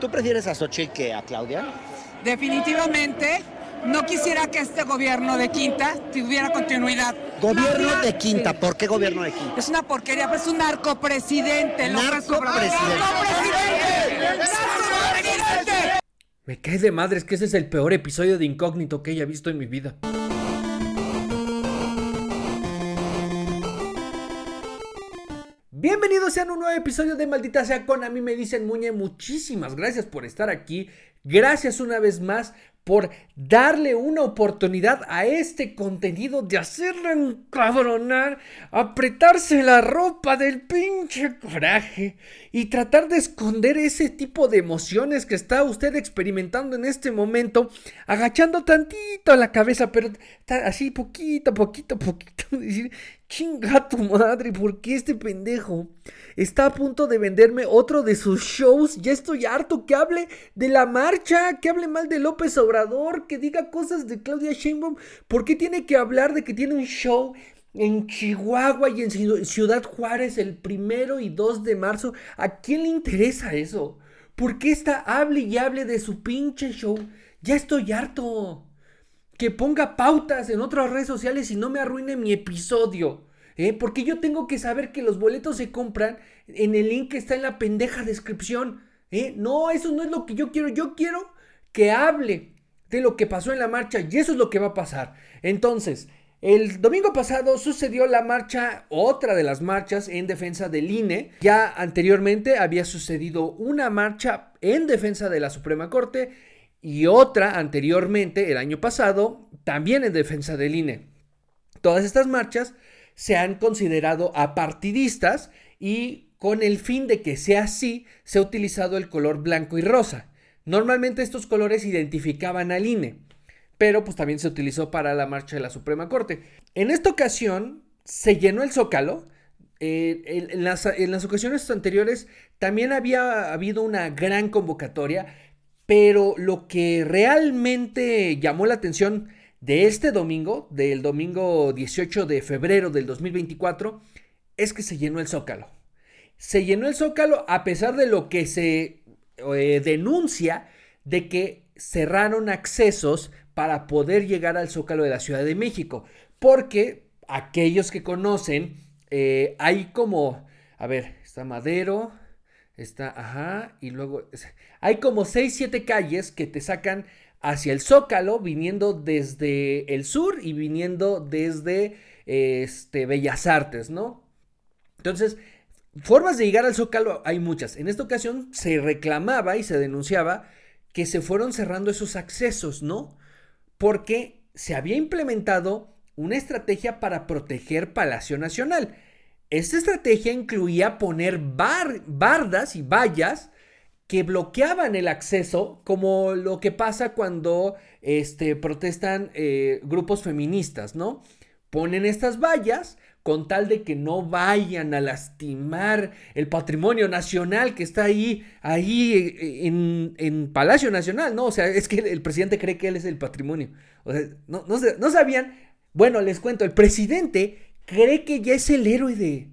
¿Tú prefieres a Xochitl que a Claudia? Definitivamente no quisiera que este gobierno de Quinta tuviera continuidad. Gobierno Claudia, de Quinta, ¿por qué gobierno de Quinta? Es una porquería, pues es un. Narcopresidente. ¡Narcopresidente! ¡Narcopresidente! Me cae de madres que ese es el peor episodio de Incógnito que haya visto en mi vida. Bienvenidos sean un nuevo episodio de Maldita sea con a mí me dicen Muñe. Muchísimas gracias por estar aquí. Gracias una vez más por darle una oportunidad a este contenido de hacerlo encabronar, apretarse la ropa del pinche coraje y tratar de esconder ese tipo de emociones que está usted experimentando en este momento, agachando tantito la cabeza, pero así poquito, poquito, poquito, decir, chinga tu madre, ¿por qué este pendejo está a punto de venderme otro de sus shows? Ya estoy harto que hable de la marcha, que hable mal de López Obrador, que diga cosas de Claudia Sheinbaum. ¿Por qué tiene que hablar de que tiene un show en Chihuahua y en Ciu- Ciudad Juárez el primero y 2 de marzo? ¿A quién le interesa eso? ¿Por qué está hable y hable de su pinche show? Ya estoy harto que ponga pautas en otras redes sociales y no me arruine mi episodio. ¿eh? Porque yo tengo que saber que los boletos se compran en el link que está en la pendeja descripción. ¿eh? No, eso no es lo que yo quiero. Yo quiero que hable de lo que pasó en la marcha y eso es lo que va a pasar. Entonces, el domingo pasado sucedió la marcha, otra de las marchas en defensa del INE. Ya anteriormente había sucedido una marcha en defensa de la Suprema Corte y otra anteriormente, el año pasado, también en defensa del INE. Todas estas marchas se han considerado apartidistas y con el fin de que sea así, se ha utilizado el color blanco y rosa. Normalmente estos colores identificaban al INE, pero pues también se utilizó para la marcha de la Suprema Corte. En esta ocasión se llenó el zócalo. eh, en, las, en las ocasiones anteriores también había habido una gran convocatoria, pero lo que realmente llamó la atención de este domingo, del domingo 18 de febrero del 2024, es que se llenó el zócalo. Se llenó el zócalo a pesar de lo que se eh, denuncia de que cerraron accesos para poder llegar al zócalo de la Ciudad de México. Porque aquellos que conocen, eh, hay como, a ver, está Madero, está, ajá, y luego hay como 6, 7 calles que te sacan hacia el Zócalo, viniendo desde el sur y viniendo desde este, Bellas Artes, ¿no? Entonces, formas de llegar al Zócalo hay muchas. En esta ocasión se reclamaba y se denunciaba que se fueron cerrando esos accesos, ¿no? Porque se había implementado una estrategia para proteger Palacio Nacional. Esta estrategia incluía poner bar- bardas y vallas que bloqueaban el acceso, como lo que pasa cuando este, protestan eh, grupos feministas, ¿no? Ponen estas vallas con tal de que no vayan a lastimar el patrimonio nacional que está ahí, ahí eh, en, en Palacio Nacional, ¿no? O sea, es que el presidente cree que él es el patrimonio. O sea, no, no, no sabían. Bueno, les cuento, el presidente cree que ya es el héroe de...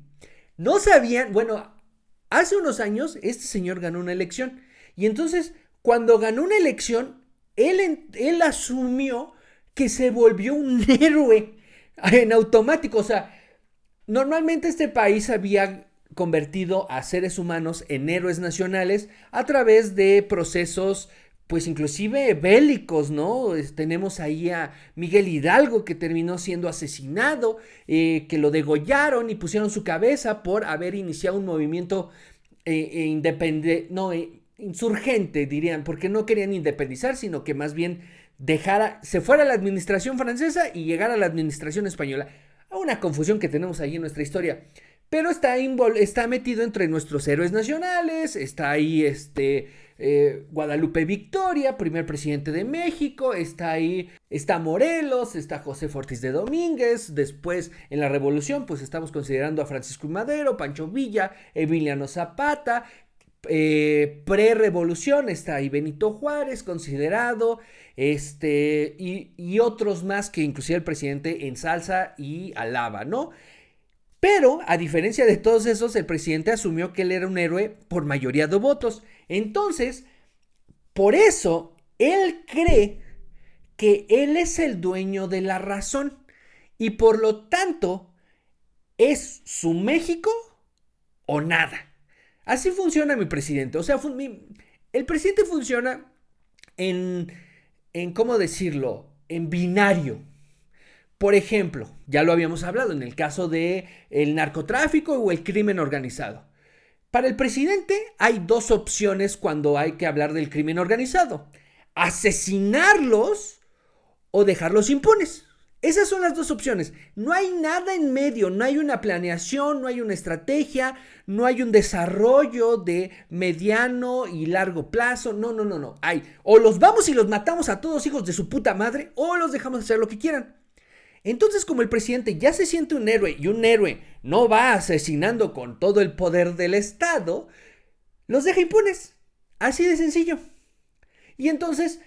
No sabían, bueno, hace unos años este señor ganó una elección. Y entonces, cuando ganó una elección, él, él asumió que se volvió un héroe en automático. O sea, normalmente este país había convertido a seres humanos en héroes nacionales a través de procesos pues inclusive bélicos, ¿no? Tenemos ahí a Miguel Hidalgo que terminó siendo asesinado, eh, que lo degollaron y pusieron su cabeza por haber iniciado un movimiento eh, independente, no, eh, insurgente, dirían, porque no querían independizar, sino que más bien dejara, se fuera a la administración francesa y llegara a la administración española. Una confusión que tenemos ahí en nuestra historia. Pero está, está metido entre nuestros héroes nacionales, está ahí este eh, Guadalupe Victoria, primer presidente de México, está ahí, está Morelos, está José Ortiz de Domínguez, después en la revolución pues estamos considerando a Francisco. Madero, Pancho Villa, Emiliano Zapata, eh, pre-revolución está ahí Benito Juárez, considerado, este, y, y otros más que inclusive el presidente ensalza y alaba, ¿no? Pero, a diferencia de todos esos, el presidente asumió que él era un héroe por mayoría de votos. Entonces, Por eso, él cree que él es el dueño de la razón y por lo tanto es su México o nada. Así funciona mi presidente. O sea, el presidente funciona en, en, ¿cómo decirlo? En binario. Por ejemplo, ya lo habíamos hablado en el caso de el narcotráfico o el crimen organizado. Para el presidente hay dos opciones cuando hay que hablar del crimen organizado. Asesinarlos o dejarlos impunes. Esas son las dos opciones. No hay nada en medio, no hay una planeación, no hay una estrategia, no hay un desarrollo de mediano y largo plazo. No, no, no, no. Hay o los vamos y los matamos a todos hijos de su puta madre o los dejamos hacer lo que quieran. Entonces, como el presidente ya se siente un héroe y un héroe no va asesinando con todo el poder del Estado, los deja impunes. Así de sencillo. Y entonces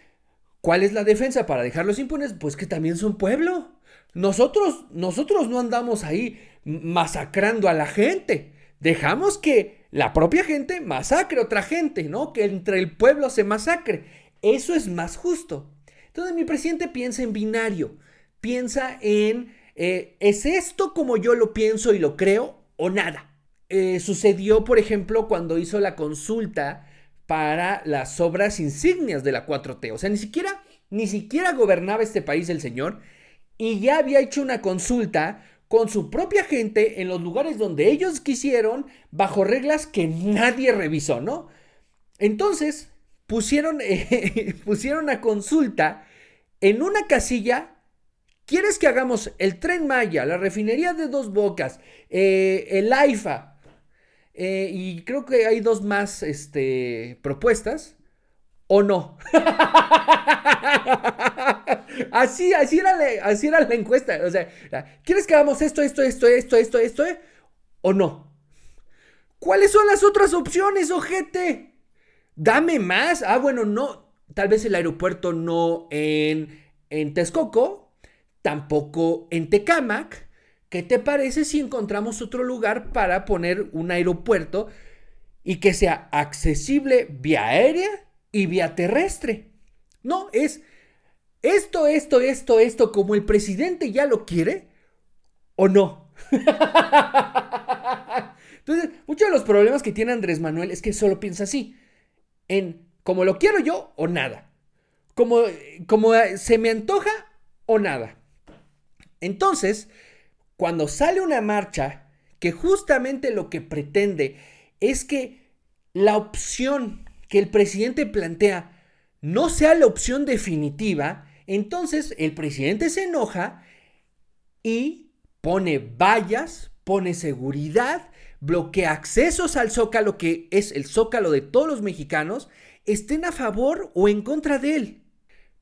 ¿Cuál es la defensa para dejarlos impunes? Pues que también son pueblo. Nosotros, nosotros no andamos ahí masacrando a la gente. Dejamos que la propia gente masacre a otra gente, ¿no? Que entre el pueblo se masacre. Eso es más justo. Entonces mi presidente piensa en binario. Piensa en, eh, ¿es esto como yo lo pienso y lo creo o nada? Eh, sucedió, por ejemplo, cuando hizo la consulta para las obras insignias de la 4T. O sea, ni siquiera, ni siquiera gobernaba este país el señor y ya había hecho una consulta con su propia gente en los lugares donde ellos quisieron, bajo reglas que nadie revisó, ¿no? Entonces, pusieron, eh, pusieron a consulta en una casilla. ¿Quieres que hagamos el tren Maya, la refinería de dos bocas, eh, el AIFA, eh, y creo que hay dos más este, propuestas. ¿O no? así, así, era la, encuesta. O sea, ¿quieres que hagamos esto, esto, esto, esto, esto, esto? ¿O no? ¿Cuáles son las otras opciones, ojete? Dame más. Ah, bueno, no. Tal vez el aeropuerto no en, en Texcoco, tampoco en Tecámac ¿Qué te parece si encontramos otro lugar para poner un aeropuerto y que sea accesible vía aérea y vía terrestre? No, es esto, esto, esto, esto, como el presidente ya lo quiere o no. Entonces, muchos de los problemas que tiene Andrés Manuel es que solo piensa así, en como lo quiero yo o nada, como, como se me antoja o nada. Entonces, cuando sale una marcha que justamente lo que pretende es que la opción que el presidente plantea no sea la opción definitiva, entonces el presidente se enoja y pone vallas, pone seguridad, bloquea accesos al zócalo, que es el zócalo de todos los mexicanos, estén a favor o en contra de él.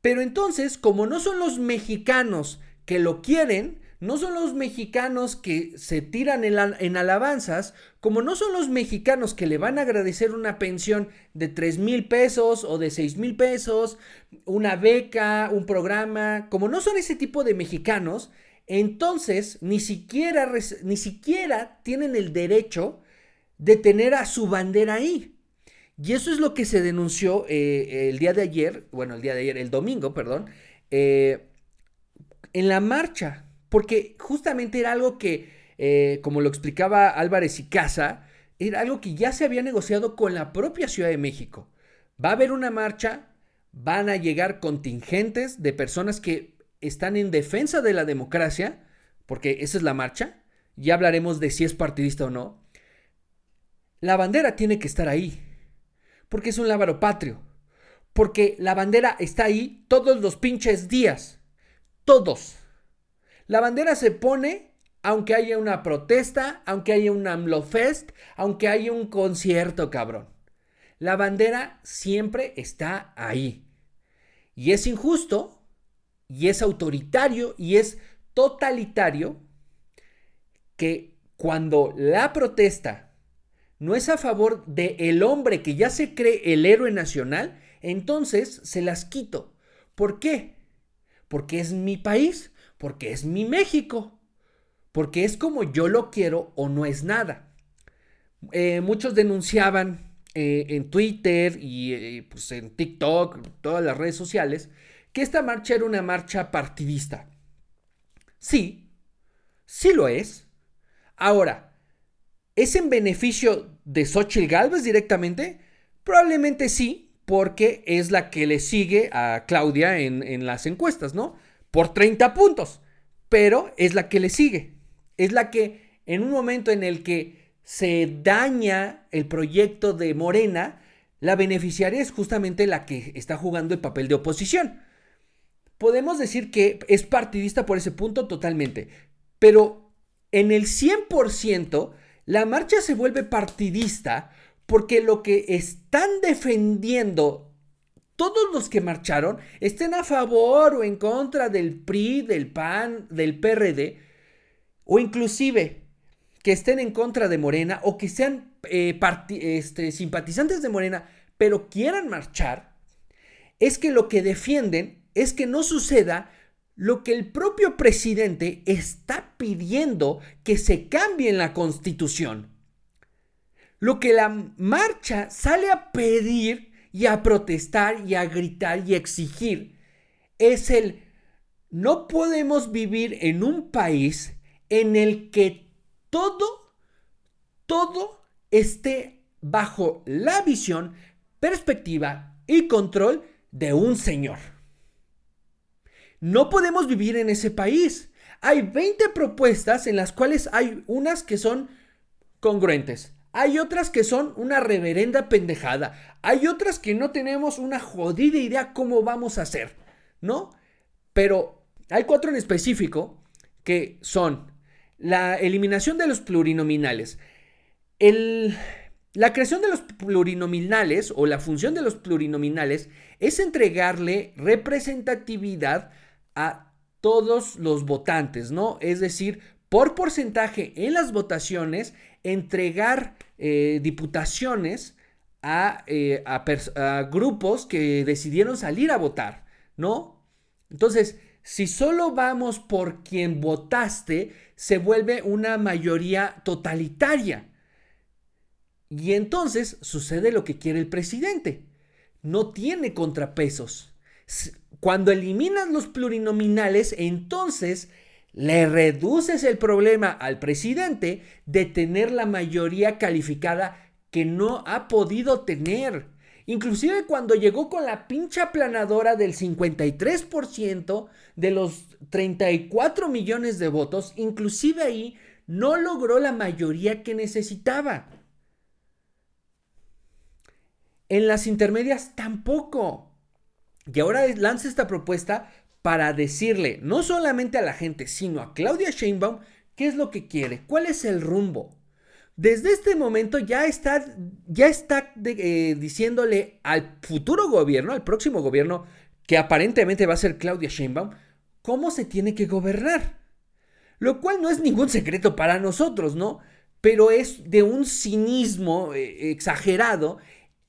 Pero entonces, como no son los mexicanos que lo quieren, no son los mexicanos que se tiran en, alabanzas, como no son los mexicanos que le van a agradecer una pensión de 3 mil pesos o de 6 mil pesos, una beca, un programa, como no son ese tipo de mexicanos, entonces ni siquiera, ni siquiera tienen el derecho de tener a su bandera ahí. Y eso es lo que se denunció eh, el día de ayer, bueno, el día de ayer, el domingo, perdón, eh, en la marcha porque justamente era algo que, eh, como lo explicaba Álvarez y Casa, era algo que ya se había negociado con la propia Ciudad de México. Va a haber una marcha, van a llegar contingentes de personas que están en defensa de la democracia, porque esa es la marcha, ya hablaremos de si es partidista o no. La bandera tiene que estar ahí, porque es un lábaro patrio, porque la bandera está ahí todos los pinches días, todos. La bandera se pone aunque haya una protesta, aunque haya un AMLO Fest, aunque haya un concierto, cabrón. La bandera siempre está ahí. Y es injusto, y es autoritario, y es totalitario que cuando la protesta no es a favor del el hombre que ya se cree el héroe nacional, entonces se las quito. ¿Por qué? Porque es mi país porque es mi México, porque es como yo lo quiero o no es nada. Eh, muchos denunciaban eh, en Twitter y eh, pues en TikTok, todas las redes sociales, que esta marcha era una marcha partidista. Sí, sí lo es. Ahora, ¿es en beneficio de Xochitl Galvez directamente? Probablemente sí, porque es la que le sigue a Claudia en, en las encuestas, ¿no? Por 30 puntos, pero es la que le sigue. Es la que en un momento en el que se daña el proyecto de Morena, la beneficiaria es justamente la que está jugando el papel de oposición podemos decir que es partidista por ese punto totalmente, pero en el 100% la marcha se vuelve partidista porque lo que están defendiendo todos los que marcharon, estén a favor o en contra del PRI, del PAN, del PRD, o inclusive que estén en contra de Morena o que sean eh, este, simpatizantes de Morena, pero quieran marchar, es que lo que defienden es que no suceda lo que el propio presidente está pidiendo que se cambie en la constitución. Lo que la marcha sale a pedir y a protestar y a gritar y a exigir es el no podemos vivir en un país en el que todo, todo esté bajo la visión, perspectiva y control de un señor. No podemos vivir en ese país. Hay 20 propuestas en las cuales hay unas que son congruentes. Hay otras que son una reverenda pendejada. Hay otras que no tenemos una jodida idea cómo vamos a hacer, ¿no? Pero hay cuatro en específico que son la eliminación de los plurinominales, la creación de los plurinominales o la función de los plurinominales es entregarle representatividad a todos los votantes, ¿no? Es decir, por porcentaje en las votaciones, entregar eh, diputaciones eh, a, a, grupos que decidieron salir a votar, ¿no? Entonces, si solo vamos por quien votaste, se vuelve una mayoría totalitaria. Y entonces sucede lo que quiere el presidente. No tiene contrapesos. Cuando eliminas los plurinominales, entonces le reduces el problema al presidente de tener la mayoría calificada que no ha podido tener. Inclusive cuando llegó con la pincha aplanadora del 53% de los 34 millones de votos, inclusive ahí no logró la mayoría que necesitaba. En las intermedias tampoco. Y ahora lanza esta propuesta para decirle no solamente a la gente, sino a Claudia Sheinbaum qué es lo que quiere, cuál es el rumbo. Desde este momento ya está, ya está eh, diciéndole al futuro gobierno, al próximo gobierno, que aparentemente va a ser Claudia Sheinbaum, cómo se tiene que gobernar. Lo cual no es ningún secreto para nosotros, ¿no? Pero es de un cinismo eh, exagerado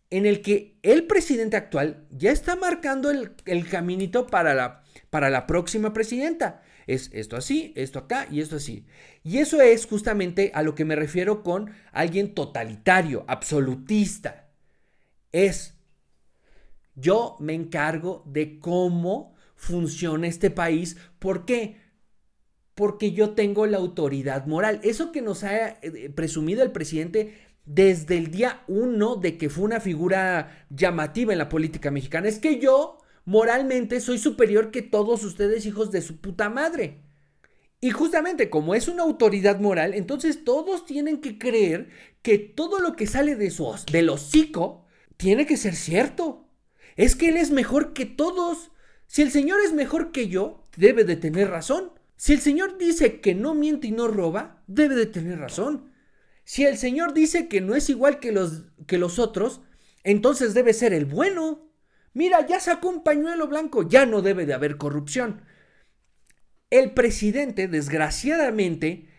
en el que el presidente actual ya está marcando el, caminito para la, para la próxima presidenta. Es esto así, esto acá y esto así. Y eso es justamente a lo que me refiero con alguien totalitario, absolutista. Es, yo me encargo de cómo funciona este país. ¿Por qué? Porque yo tengo la autoridad moral. Eso que nos ha eh, presumido el presidente desde el día uno de que fue una figura llamativa en la política mexicana. Es que yo moralmente soy superior que todos ustedes hijos de su puta madre. Y justamente como es una autoridad moral, entonces todos tienen que creer que todo lo que sale de su, del hocico tiene que ser cierto. Es que Él es mejor que todos. Si el Señor es mejor que yo, debe de tener razón. Si el Señor dice que no miente y no roba, debe de tener razón. Si el Señor dice que no es igual que los, que los otros, entonces debe ser el bueno. Mira, ya sacó un pañuelo blanco, ya no debe de haber corrupción. El presidente, desgraciadamente,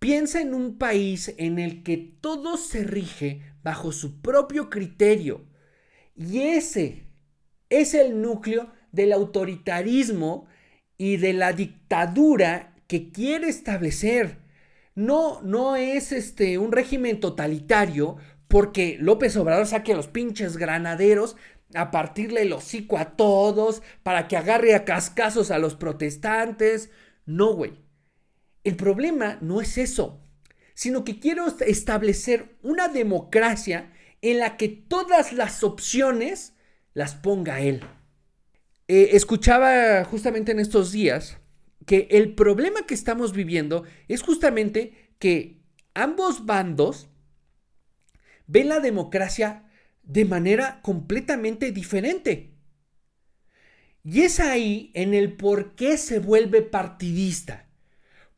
piensa en un país en el que todo se rige bajo su propio criterio. Y ese es el núcleo del autoritarismo y de la dictadura que quiere establecer no, no es este, un régimen totalitario porque López Obrador saque a los pinches granaderos a partirle el hocico a todos, para que agarre a cascazos a los protestantes. No, güey. El problema no es eso, sino que quiero establecer una democracia en la que todas las opciones las ponga él. Eh, escuchaba justamente en estos días que el problema que estamos viviendo es justamente que ambos bandos ven la democracia de manera completamente diferente. Y es ahí en el por qué se vuelve partidista.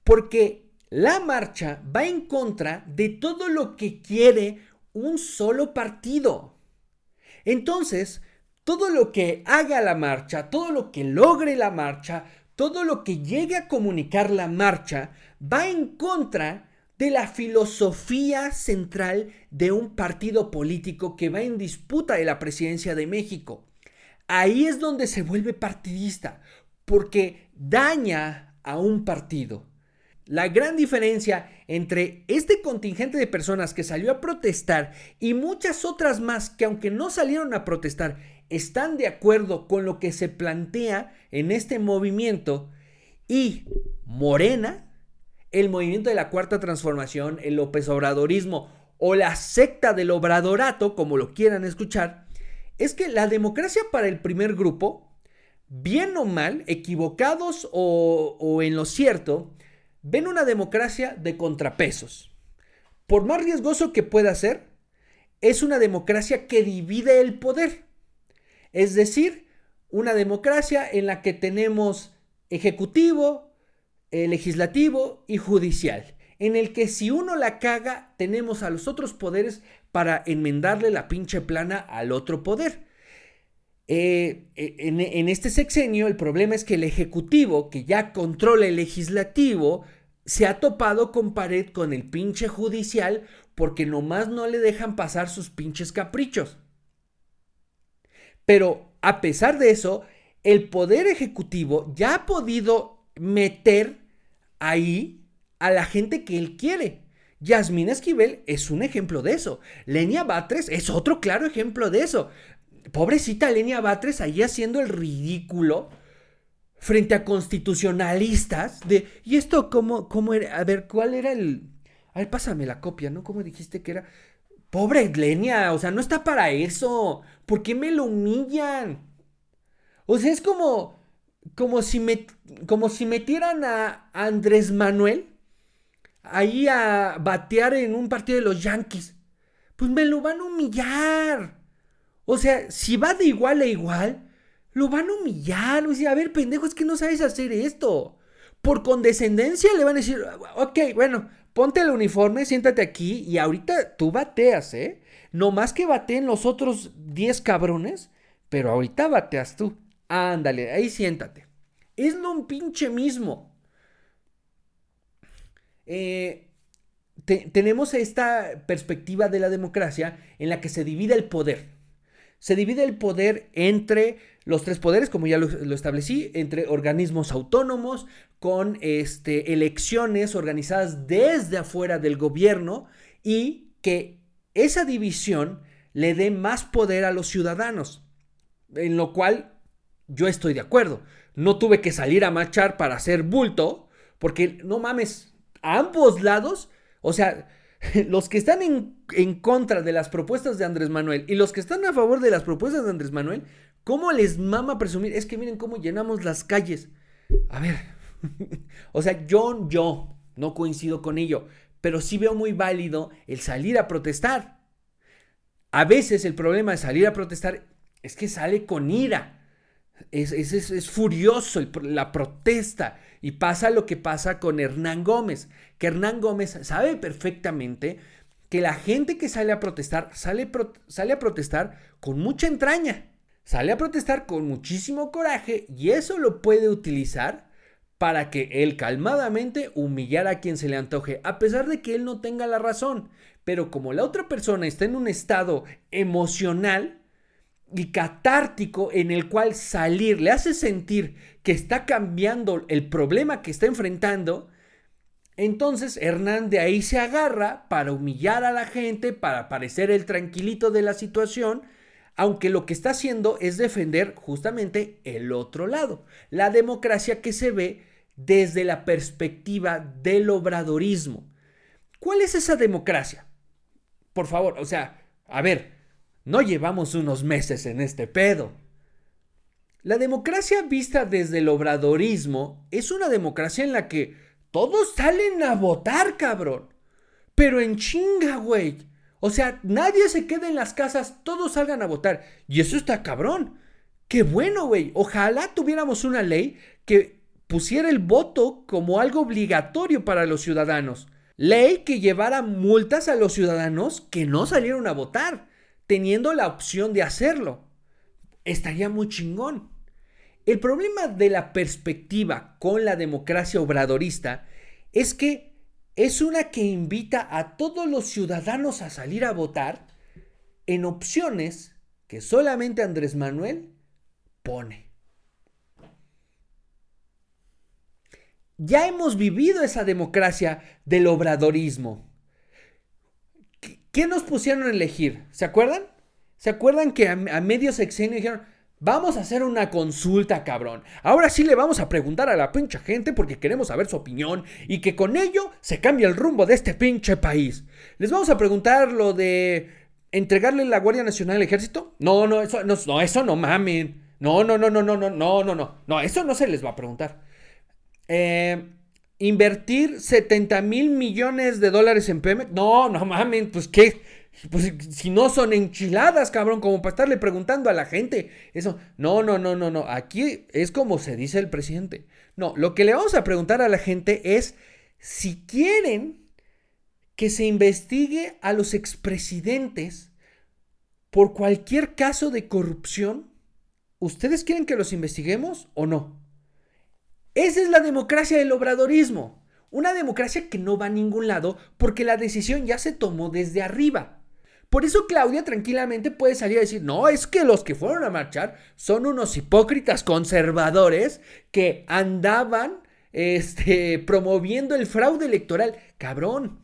Porque la marcha va en contra de todo lo que quiere un solo partido. Entonces, todo lo que haga la marcha, todo lo que logre la marcha, todo lo que llegue a comunicar la marcha, va en contra de la filosofía central de un partido político que va en disputa de la presidencia de México. Ahí es donde se vuelve partidista, porque daña a un partido. La gran diferencia entre este contingente de personas que salió a protestar y muchas otras más que aunque no salieron a protestar, están de acuerdo con lo que se plantea en este movimiento y Morena el movimiento de la cuarta transformación, el López Obradorismo o la secta del obradorato, como lo quieran escuchar, es que la democracia para el primer grupo, bien o mal, equivocados o, o en lo cierto, ven una democracia de contrapesos. Por más riesgoso que pueda ser, es una democracia que divide el poder. Es decir, una democracia en la que tenemos ejecutivo, eh, legislativo y judicial, en el que si uno la caga, tenemos a los otros poderes para enmendarle la pinche plana al otro poder. Eh, eh, en, en este sexenio el problema es que el Ejecutivo, que ya controla el legislativo, se ha topado con pared con el pinche judicial porque nomás no le dejan pasar sus pinches caprichos. Pero a pesar de eso, el poder ejecutivo ya ha podido meter ahí a la gente que él quiere. Yasmín Esquivel es un ejemplo de eso. Lenia Batres es otro claro ejemplo de eso. Pobrecita Lenia Batres ahí haciendo el ridículo frente a constitucionalistas de ¿y esto cómo, cómo era? A ver, ¿cuál era el A ver, pásame la copia, ¿no? ¿Cómo dijiste que era? Pobre Lenia, o sea, no está para eso. ¿Por qué me lo humillan? O sea, es como como si, como si metieran a Andrés Manuel ahí a batear en un partido de los Yankees. Pues me lo van a humillar. O sea, si va de igual a igual, lo van a humillar. O sea, a ver, pendejo, es que no sabes hacer esto. Por condescendencia le van a decir, ok, bueno, ponte el uniforme, siéntate aquí y ahorita tú bateas, ¿eh? No más que bateen los otros 10 cabrones, pero ahorita bateas tú. Ándale, ahí siéntate. Es lo un pinche mismo. Eh, tenemos esta perspectiva de la democracia en la que se divide el poder. Se divide el poder entre los tres poderes, como ya lo, establecí, entre organismos autónomos, con este, elecciones organizadas desde afuera del gobierno y que esa división le dé más poder a los ciudadanos, en lo cual yo estoy de acuerdo. No tuve que salir a marchar para hacer bulto, porque no mames, a ambos lados, o sea, los que están en, contra de las propuestas de Andrés Manuel y los que están a favor de las propuestas de Andrés Manuel, ¿cómo les mama presumir? Es que miren cómo llenamos las calles. A ver, o sea, yo, yo no coincido con ello, pero sí veo muy válido el salir a protestar. A veces el problema de salir a protestar es que sale con ira. Es, es, furioso la protesta. Y pasa lo que pasa con Hernán Gómez, que Hernán Gómez sabe perfectamente que la gente que sale a protestar sale, sale a protestar con mucha entraña, sale a protestar con muchísimo coraje y eso lo puede utilizar para que él calmadamente humillara a quien se le antoje, a pesar de que él no tenga la razón. Pero como la otra persona está en un estado emocional, y catártico en el cual salir le hace sentir que está cambiando el problema que está enfrentando, Entonces Hernán de ahí se agarra para humillar a la gente, para parecer el tranquilito de la situación, aunque lo que está haciendo es defender justamente el otro lado, la democracia que se ve desde la perspectiva del obradorismo. ¿Cuál es esa democracia? Por favor, o sea, a ver, no llevamos unos meses en este pedo. La democracia vista desde el obradorismo es una democracia en la que todos salen a votar, cabrón. Pero en chinga, güey. O sea, nadie se quede en las casas, todos salgan a votar. Y eso está cabrón. Qué bueno, güey. Ojalá tuviéramos una ley que pusiera el voto como algo obligatorio para los ciudadanos. Ley que llevara multas a los ciudadanos que no salieron a votar, teniendo la opción de hacerlo. Estaría muy chingón. El problema de la perspectiva con la democracia obradorista es que es una que invita a todos los ciudadanos a salir a votar en opciones que solamente Andrés Manuel pone. Ya hemos vivido esa democracia del obradorismo. ¿Qué nos pusieron a elegir? ¿Se acuerdan? ¿Se acuerdan que a, medio sexenio dijeron, Vamos a hacer una consulta, cabrón. Ahora sí le vamos a preguntar a la pinche gente porque queremos saber su opinión y que con ello se cambie el rumbo de este pinche país. Les vamos a preguntar lo de entregarle la Guardia Nacional al ejército. No, no, eso no, eso no mamen. No, no, no, no, no, no, no, no, no. No, eso no se les va a preguntar. Eh, invertir 70 mil millones de dólares en Pemex. No, no mamen, pues qué. Pues si no son enchiladas, cabrón, como para estarle preguntando a la gente. Eso, no, no, no, no, no. Aquí es como se dice el presidente. No, lo que le vamos a preguntar a la gente es si quieren que se investigue a los expresidentes por cualquier caso de corrupción. ¿Ustedes quieren que los investiguemos o no? Esa es la democracia del obradorismo. Una democracia que no va a ningún lado porque la decisión ya se tomó desde arriba. Por eso Claudia tranquilamente puede salir a decir, no, es que los que fueron a marchar son unos hipócritas conservadores que andaban este, promoviendo el fraude electoral. Cabrón.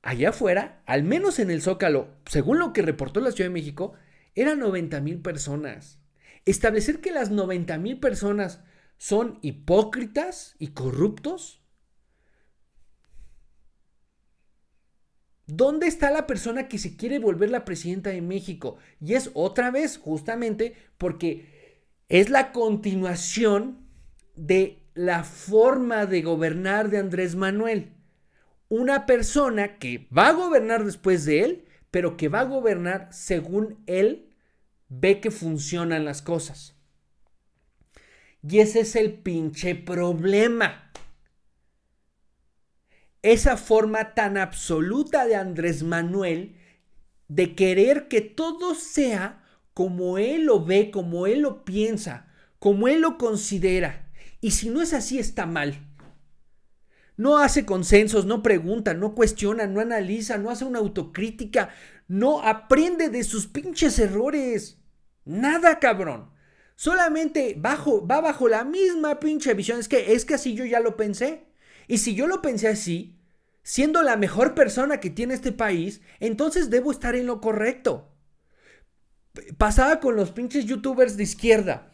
Allá afuera, al menos en el Zócalo, según lo que reportó la Ciudad de México, eran 90 mil personas. Establecer que las 90 mil personas son hipócritas y corruptos ¿Dónde está la persona que se quiere volver la presidenta de México? Y es otra vez justamente porque es la continuación de la forma de gobernar de Andrés Manuel. Una persona que va a gobernar después de él, pero que va a gobernar según él ve que funcionan las cosas. Y ese es el pinche problema esa forma tan absoluta de Andrés Manuel de querer que todo sea como él lo ve, como él lo piensa, como él lo considera. Y si no es así, está mal. No hace consensos, no pregunta, no cuestiona, no analiza, no hace una autocrítica, no aprende de sus pinches errores. Nada, cabrón. Solamente bajo, va bajo la misma pinche visión. Es que, es que así yo ya lo pensé. Y si yo lo pensé así, siendo la mejor persona que tiene este país, entonces debo estar en lo correcto. Pasaba con los pinches youtubers de izquierda.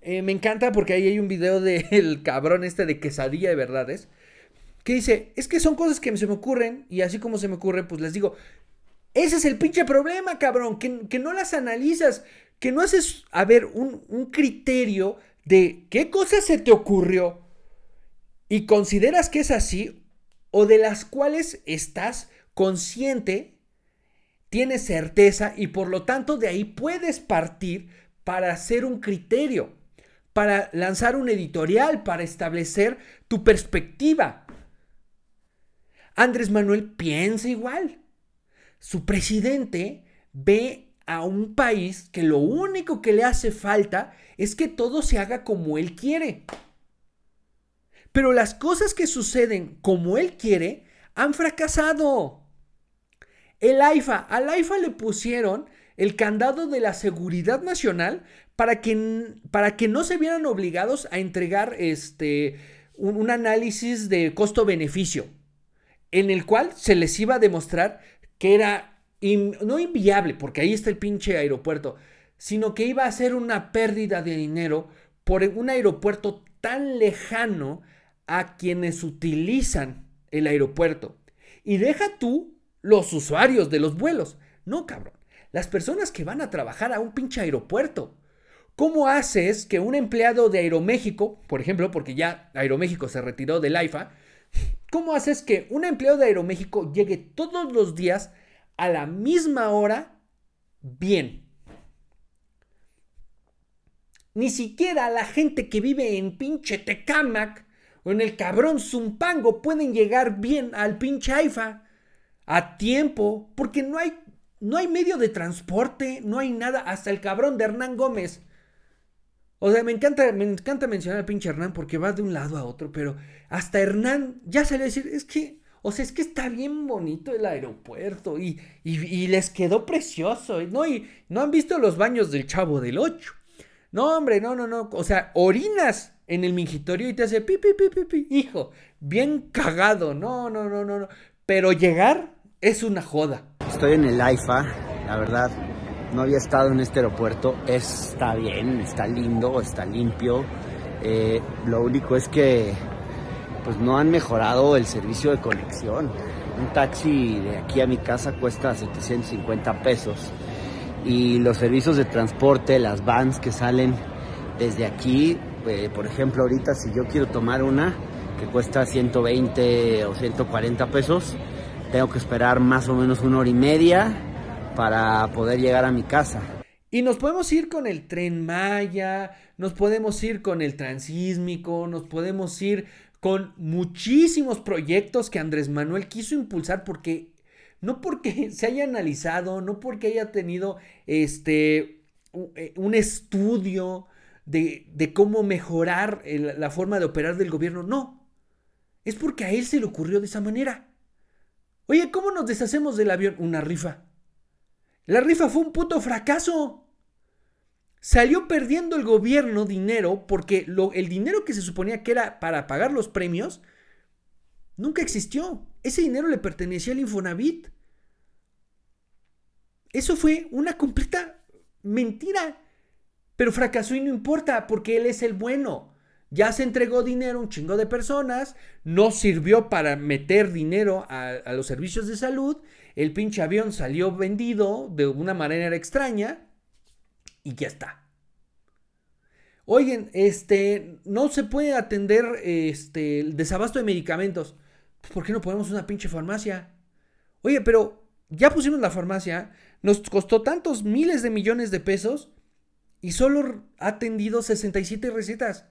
Eh, me encanta porque ahí hay un video del cabrón este de quesadilla de verdades. Que dice, es que son cosas que se me ocurren y así como se me ocurre, pues les digo, ese es el pinche problema, cabrón, que, que no las analizas, que no haces, a ver, un, un criterio de qué cosa se te ocurrió y consideras que es así o de las cuales estás consciente, tienes certeza y por lo tanto de ahí puedes partir para hacer un criterio, para lanzar un editorial, para establecer tu perspectiva. Andrés Manuel piensa igual. Su presidente ve a un país que lo único que le hace falta es que todo se haga como él quiere. Pero las cosas que suceden como él quiere han fracasado. El AIFA, al AIFA le pusieron el candado de la seguridad nacional para que, para que no se vieran obligados a entregar este, un, un análisis de costo-beneficio, en el cual se les iba a demostrar que era in- no inviable, porque ahí está el pinche aeropuerto, sino que iba a ser una pérdida de dinero por un aeropuerto tan lejano a quienes utilizan el aeropuerto. Y deja tú los usuarios de los vuelos. No, cabrón. Las personas que van a trabajar a un pinche aeropuerto. ¿Cómo haces que un empleado de Aeroméxico, por ejemplo, porque ya Aeroméxico se retiró del AIFA, ¿cómo haces que un empleado de Aeroméxico llegue todos los días a la misma hora bien? Ni siquiera la gente que vive en pinche Tecámac o en el cabrón Zumpango pueden llegar bien al pinche AIFA a tiempo, porque no hay, no hay medio de transporte, no hay nada, hasta el cabrón de Hernán Gómez. O sea, me encanta, me encanta mencionar al pinche Hernán porque va de un lado a otro, pero hasta Hernán ya salió a decir, es que, o sea, es que está bien bonito el aeropuerto y, y, les quedó precioso, ¿no? Y no han visto los baños del Chavo del 8. No, hombre, no, no, no. O sea, orinas en el mingitorio y te hace pi, pi, pi, pi. Hijo, bien cagado. No, no, no, no, no. Pero llegar es una joda. Estoy en el AIFA, la verdad. No había estado en este aeropuerto. Está bien, está lindo, está limpio. Eh, lo único es que pues no han mejorado el servicio de conexión. Un taxi de aquí a mi casa cuesta 750 pesos. Y los servicios de transporte, las vans que salen desde aquí, eh, por ejemplo, ahorita si yo quiero tomar una que cuesta 120 o 140 pesos, tengo que esperar más o menos una hora y media para poder llegar a mi casa. Y nos podemos ir con el tren Maya, nos podemos ir con el transísmico, nos podemos ir con muchísimos proyectos que Andrés Manuel quiso impulsar porque no porque se haya analizado, no porque haya tenido este un estudio de, de cómo mejorar la forma de operar del gobierno, no. Es porque a él se le ocurrió de esa manera. Oye, ¿cómo nos deshacemos del avión? Una rifa. La rifa fue un puto fracaso. Salió perdiendo el gobierno dinero porque lo, el dinero que se suponía que era para pagar los premios nunca existió. Ese dinero le pertenecía al Infonavit. Eso fue una completa mentira. Pero fracasó y no importa porque él es el bueno. Ya se entregó dinero a un chingo de personas, no sirvió para meter dinero a, a los servicios de salud, el pinche avión salió vendido de una manera extraña y ya está. Oigan, este, no se puede atender este, el desabasto de medicamentos. Pues, ¿Por qué no ponemos una pinche farmacia? Oye, pero ya pusimos la farmacia, nos costó tantos miles de millones de pesos y solo ha atendido 67 recetas.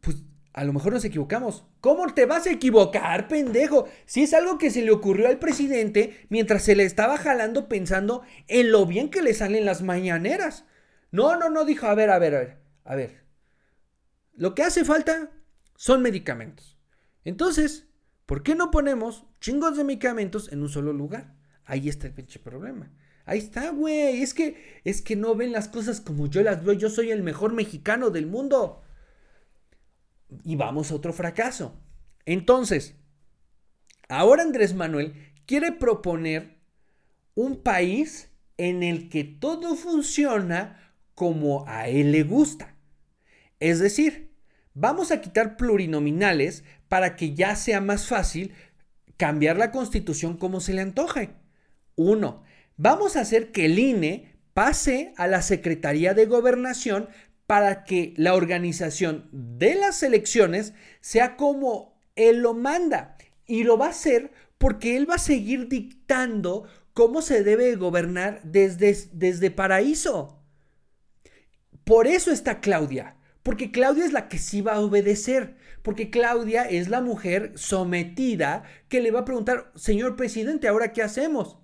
Pues a lo mejor nos equivocamos. ¿Cómo te vas a equivocar, pendejo? Si es algo que se le ocurrió al presidente mientras se le estaba jalando pensando en lo bien que le salen las mañaneras. No, no, no, dijo, a ver, a ver, a ver, a ver. Lo que hace falta son medicamentos. Entonces, ¿por qué no ponemos chingos de medicamentos en un solo lugar? Ahí está el pinche problema. Ahí está, güey. Es que, es que no ven las cosas como yo las veo. Yo soy el mejor mexicano del mundo. Y vamos a otro fracaso. Entonces, ahora Andrés Manuel quiere proponer un país en el que todo funciona como a él le gusta. Es decir, vamos a quitar plurinominales para que ya sea más fácil cambiar la constitución como se le antoje. Uno, vamos a hacer que el INE pase a la Secretaría de Gobernación para que la organización de las elecciones sea como él lo manda. Y lo va a hacer porque él va a seguir dictando cómo se debe gobernar desde, desde Paraíso. Por eso está Claudia. Porque Claudia es la que sí va a obedecer. Porque Claudia es la mujer sometida que le va a preguntar, señor presidente, ¿ahora qué hacemos?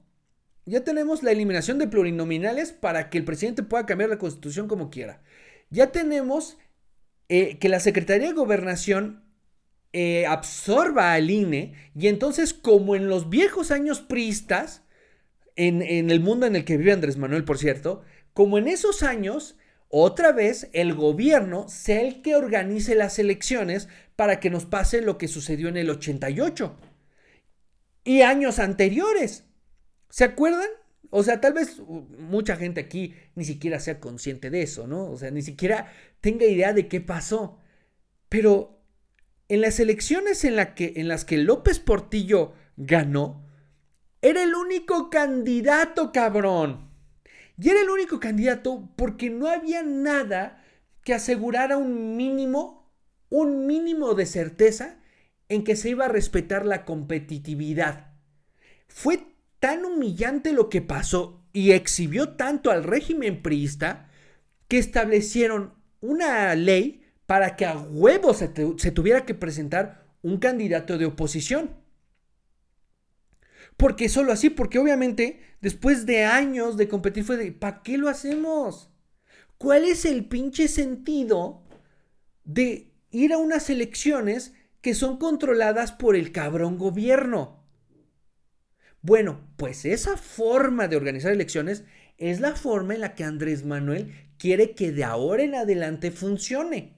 Ya tenemos la eliminación de plurinominales para que el presidente pueda cambiar la constitución como quiera. Ya tenemos eh, que la Secretaría de Gobernación eh, absorba al INE y entonces como en los viejos años priistas, en, en el mundo en el que vive Andrés Manuel, por cierto, como en esos años otra vez el gobierno sea el que organice las elecciones para que nos pase lo que sucedió en el 88 y años anteriores. ¿Se acuerdan? O sea, tal vez mucha gente aquí ni siquiera sea consciente de eso, ¿no? O sea, ni siquiera tenga idea de qué pasó. Pero en las elecciones en, que, en las que López Portillo ganó, era el único candidato, cabrón. Y era el único candidato porque no había nada que asegurara un mínimo, un mínimo de certeza en que se iba a respetar la competitividad. Fue tan humillante lo que pasó y exhibió tanto al régimen priista que establecieron una ley para que a huevos se, se tuviera que presentar un candidato de oposición. Porque solo así, porque obviamente después de años de competir fue de, ¿para qué lo hacemos? ¿Cuál es el pinche sentido de ir a unas elecciones que son controladas por el cabrón gobierno? Bueno, pues esa forma de organizar elecciones es la forma en la que Andrés Manuel quiere que de ahora en adelante funcione.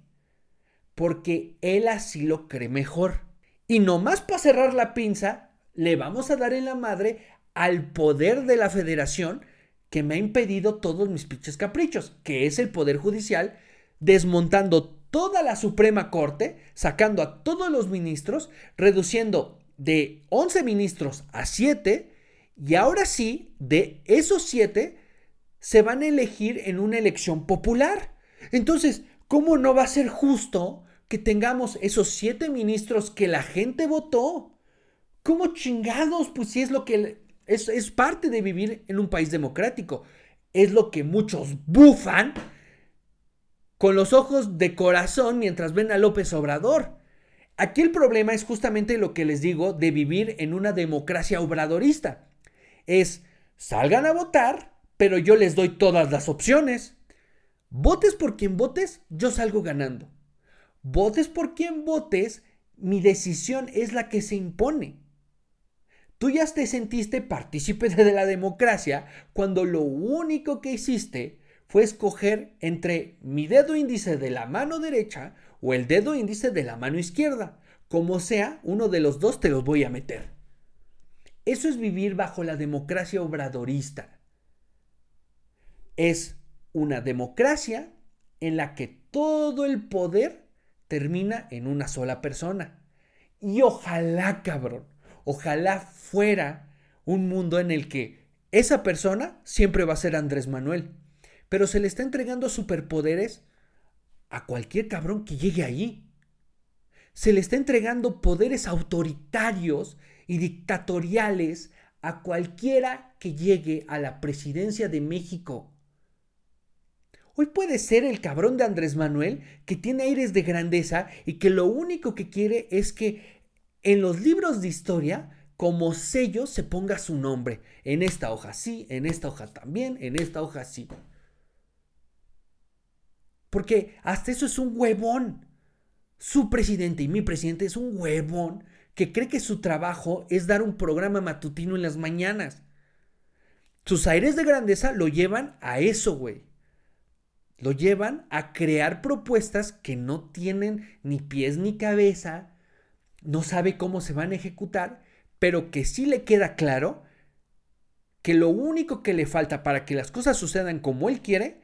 Porque él así lo cree mejor. Y nomás para cerrar la pinza, le vamos a dar en la madre al poder de la federación que me ha impedido todos mis pinches caprichos, que es el poder judicial, desmontando toda la Suprema Corte, sacando a todos los ministros, reduciendo de 11 ministros a 7, y ahora sí, de esos 7, se van a elegir en una elección popular. Entonces, ¿cómo no va a ser justo que tengamos esos 7 ministros que la gente votó? ¿Cómo chingados? Pues si es lo que es, es parte de vivir en un país democrático. Es lo que muchos bufan con los ojos de corazón mientras ven a López Obrador. Aquí el problema es justamente lo que les digo de vivir en una democracia obradorista. Es, salgan a votar, pero yo les doy todas las opciones. Votes por quien votes, yo salgo ganando. Votes por quien votes, mi decisión es la que se impone. Tú ya te sentiste partícipe de la democracia cuando lo único que hiciste fue escoger entre mi dedo índice de la mano derecha o el dedo índice de la mano izquierda. Como sea, uno de los dos te los voy a meter. Eso es vivir bajo la democracia obradorista. Es una democracia en la que todo el poder termina en una sola persona. Y ojalá, cabrón, Ojalá fuera un mundo en el que esa persona siempre va a ser Andrés Manuel, pero se le está entregando superpoderes a cualquier cabrón que llegue allí. Se le está entregando poderes autoritarios y dictatoriales a cualquiera que llegue a la presidencia de México. Hoy puede ser el cabrón de Andrés Manuel que tiene aires de grandeza y que lo único que quiere es que en los libros de historia, como sello, se ponga su nombre. En esta hoja sí, en esta hoja también, en esta hoja sí. Porque hasta eso es un huevón. Su presidente y mi presidente es un huevón que cree que su trabajo es dar un programa matutino en las mañanas. Sus aires de grandeza lo llevan a eso, güey. Lo llevan a crear propuestas que no tienen ni pies ni cabeza, no sabe cómo se van a ejecutar, pero que sí le queda claro que lo único que le falta para que las cosas sucedan como él quiere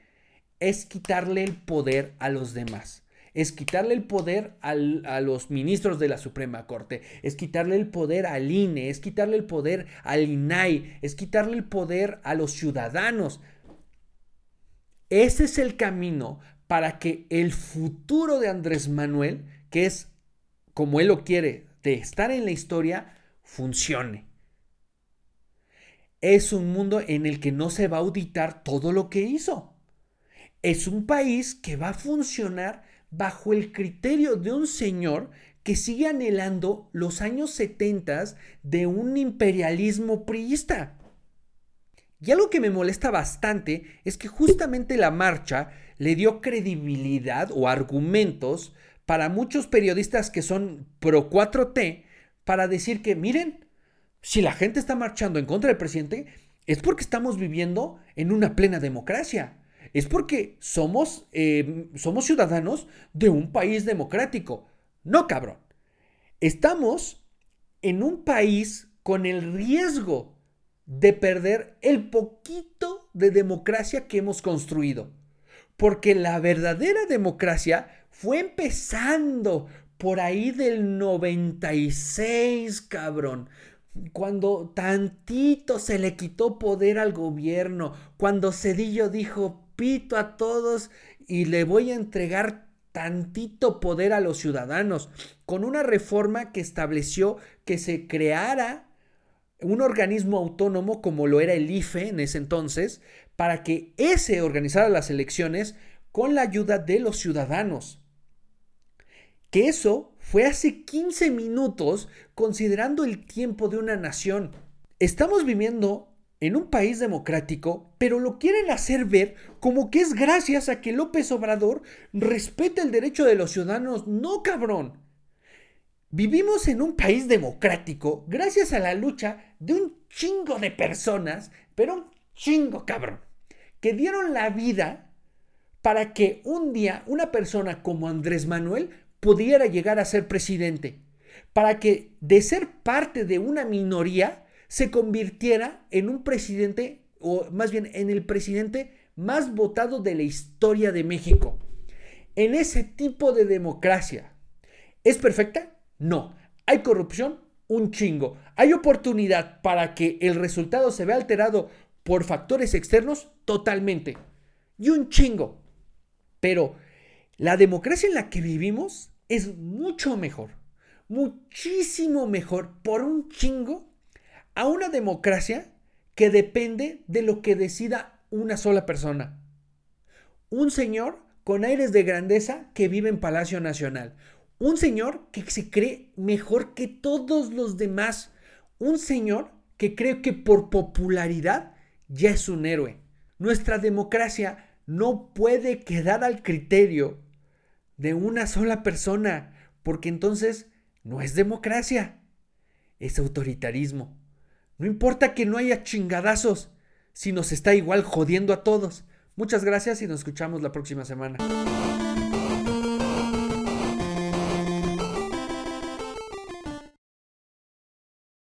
es quitarle el poder a los demás. Es quitarle el poder a los ministros de la Suprema Corte, es quitarle el poder al INE, es quitarle el poder al INAI, es quitarle el poder a los ciudadanos. Ese es el camino para que el futuro de Andrés Manuel, que es como Él lo quiere, de estar en la historia, funcione. Es un mundo en el que no se va a auditar todo lo que hizo. Es un país que va a funcionar bajo el criterio de un señor que sigue anhelando los años 70 de un imperialismo priista. Y algo que me molesta bastante es que justamente la marcha le dio credibilidad o argumentos para muchos periodistas que son pro 4T para decir que, miren, si la gente está marchando en contra del presidente, es porque estamos viviendo en una plena democracia. Es porque somos, eh, somos ciudadanos de un país democrático. No, cabrón. Estamos en un país con el riesgo de perder el poquito de democracia que hemos construido. Porque la verdadera democracia fue empezando por ahí del 96, cabrón. Cuando tantito se le quitó poder al gobierno, cuando Cedillo dijo a todos y le voy a entregar tantito poder a los ciudadanos, con una reforma que estableció que se creara un organismo autónomo como lo era el IFE en ese entonces, para que ese organizara las elecciones con la ayuda de los ciudadanos. Que eso fue hace 15 minutos considerando el tiempo de una nación. Estamos viviendo en un país democrático, pero lo quieren hacer ver como que es gracias a que López Obrador respeta el derecho de los ciudadanos. No, cabrón. Vivimos en un país democrático gracias a la lucha de un chingo de personas, pero un chingo, cabrón, que dieron la vida para que un día una persona como Andrés Manuel pudiera llegar a ser presidente, para que de ser parte de una minoría se convirtiera en un presidente, o más bien en el presidente más votado de la historia de México. En ese tipo de democracia. ¿Es perfecta? No. ¿Hay corrupción? Un chingo. ¿Hay oportunidad para que el resultado se vea alterado por factores externos? Totalmente. Y un chingo. Pero la democracia en la que vivimos es mucho mejor, muchísimo mejor por un chingo a una democracia que depende de lo que decida una sola persona. Un señor con aires de grandeza que vive en Palacio Nacional. Un señor que se cree mejor que todos los demás. Un señor que cree que por popularidad ya es un héroe. Nuestra democracia no puede quedar al criterio de una sola persona, porque entonces no es democracia, es autoritarismo. No importa que no haya chingadazos, si nos está igual jodiendo a todos. Muchas gracias y nos escuchamos la próxima semana.